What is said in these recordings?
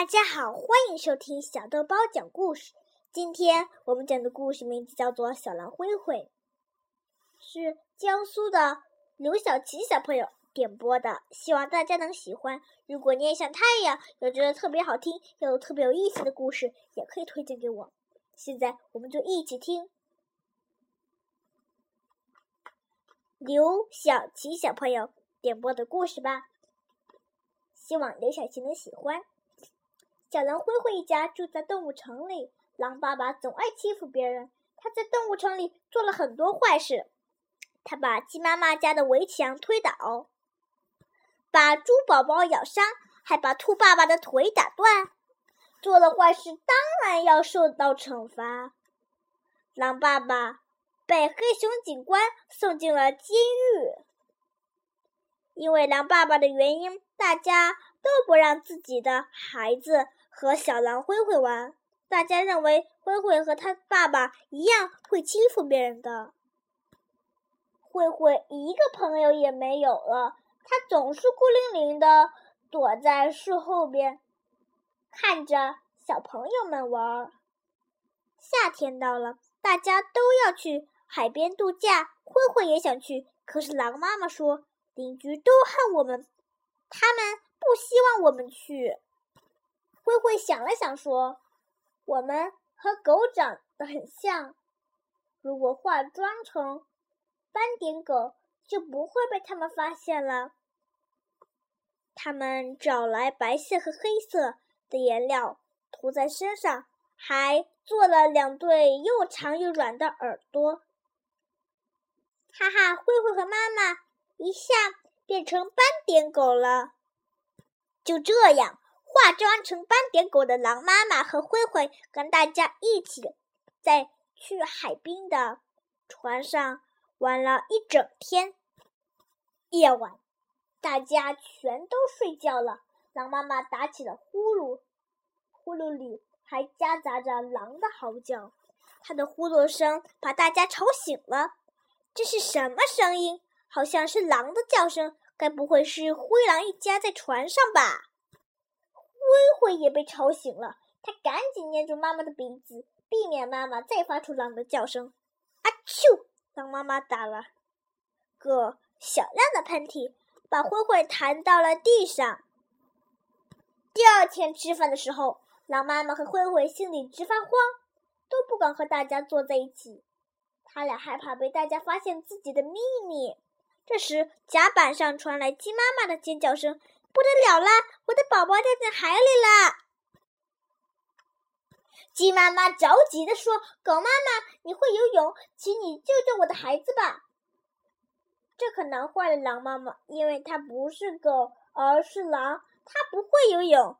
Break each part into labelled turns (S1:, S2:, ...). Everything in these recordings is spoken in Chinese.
S1: 大家好，欢迎收听小豆包讲故事。今天我们讲的故事名字叫做《小狼灰灰》，是江苏的刘小琪小朋友点播的，希望大家能喜欢。如果你也像他一样有觉得特别好听又特别有意思的故事，也可以推荐给我。现在我们就一起听刘小琪小朋友点播的故事吧。希望刘小琪能喜欢。小狼灰灰一家住在动物城里，狼爸爸总爱欺负别人。他在动物城里做了很多坏事，他把鸡妈妈家的围墙推倒，把猪宝宝咬伤，还把兔爸爸的腿打断。做了坏事，当然要受到惩罚。狼爸爸被黑熊警官送进了监狱。因为狼爸爸的原因，大家都不让自己的孩子和小狼灰灰玩。大家认为灰灰和他爸爸一样会欺负别人的。灰灰一个朋友也没有了，他总是孤零零的躲在树后边，看着小朋友们玩。夏天到了，大家都要去海边度假，灰灰也想去，可是狼妈妈说。邻居都恨我们，他们不希望我们去。灰灰想了想，说：“我们和狗长得很像，如果化妆成斑点狗，就不会被他们发现了。”他们找来白色和黑色的颜料涂在身上，还做了两对又长又软的耳朵。哈哈，灰灰和妈妈。一下变成斑点狗了。就这样，化妆成斑点狗的狼妈妈和灰灰跟大家一起在去海滨的船上玩了一整天。夜晚，大家全都睡觉了。狼妈妈打起了呼噜，呼噜里还夹杂着狼的嚎叫。它的呼噜声把大家吵醒了。这是什么声音？好像是狼的叫声，该不会是灰狼一家在船上吧？灰灰也被吵醒了，他赶紧捏住妈妈的鼻子，避免妈妈再发出狼的叫声。阿啾！狼妈妈打了个响亮的喷嚏，把灰灰弹到了地上。第二天吃饭的时候，狼妈妈和灰灰心里直发慌，都不敢和大家坐在一起，他俩害怕被大家发现自己的秘密。这时，甲板上传来鸡妈妈的尖叫声：“不得了了，我的宝宝掉进海里了！”鸡妈妈着急地说：“狗妈妈，你会游泳，请你救救我的孩子吧！”这可难坏了狼妈妈，因为它不是狗，而是狼，它不会游泳。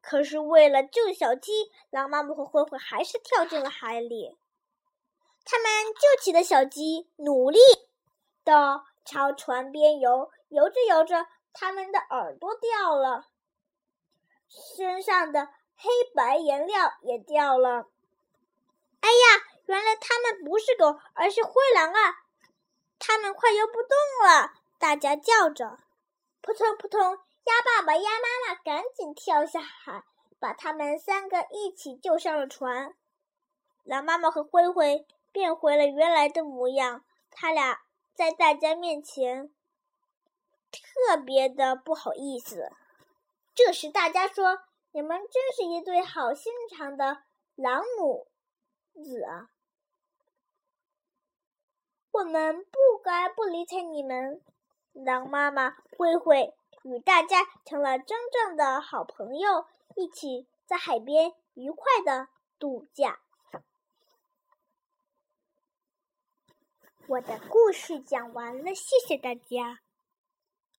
S1: 可是为了救小鸡，狼妈妈和灰灰还是跳进了海里。他们救起了小鸡，努力。的朝船边游，游着游着，他们的耳朵掉了，身上的黑白颜料也掉了。哎呀，原来他们不是狗，而是灰狼啊！他们快游不动了，大家叫着。扑通扑通，鸭爸爸、鸭妈妈赶紧跳下海，把他们三个一起救上了船。狼妈妈和灰灰变回了原来的模样，他俩。在大家面前，特别的不好意思。这时，大家说：“你们真是一对好心肠的狼母子啊！我们不该不理睬你们。”狼妈妈灰灰与大家成了真正的好朋友，一起在海边愉快的度假。我的故事讲完了，谢谢大家。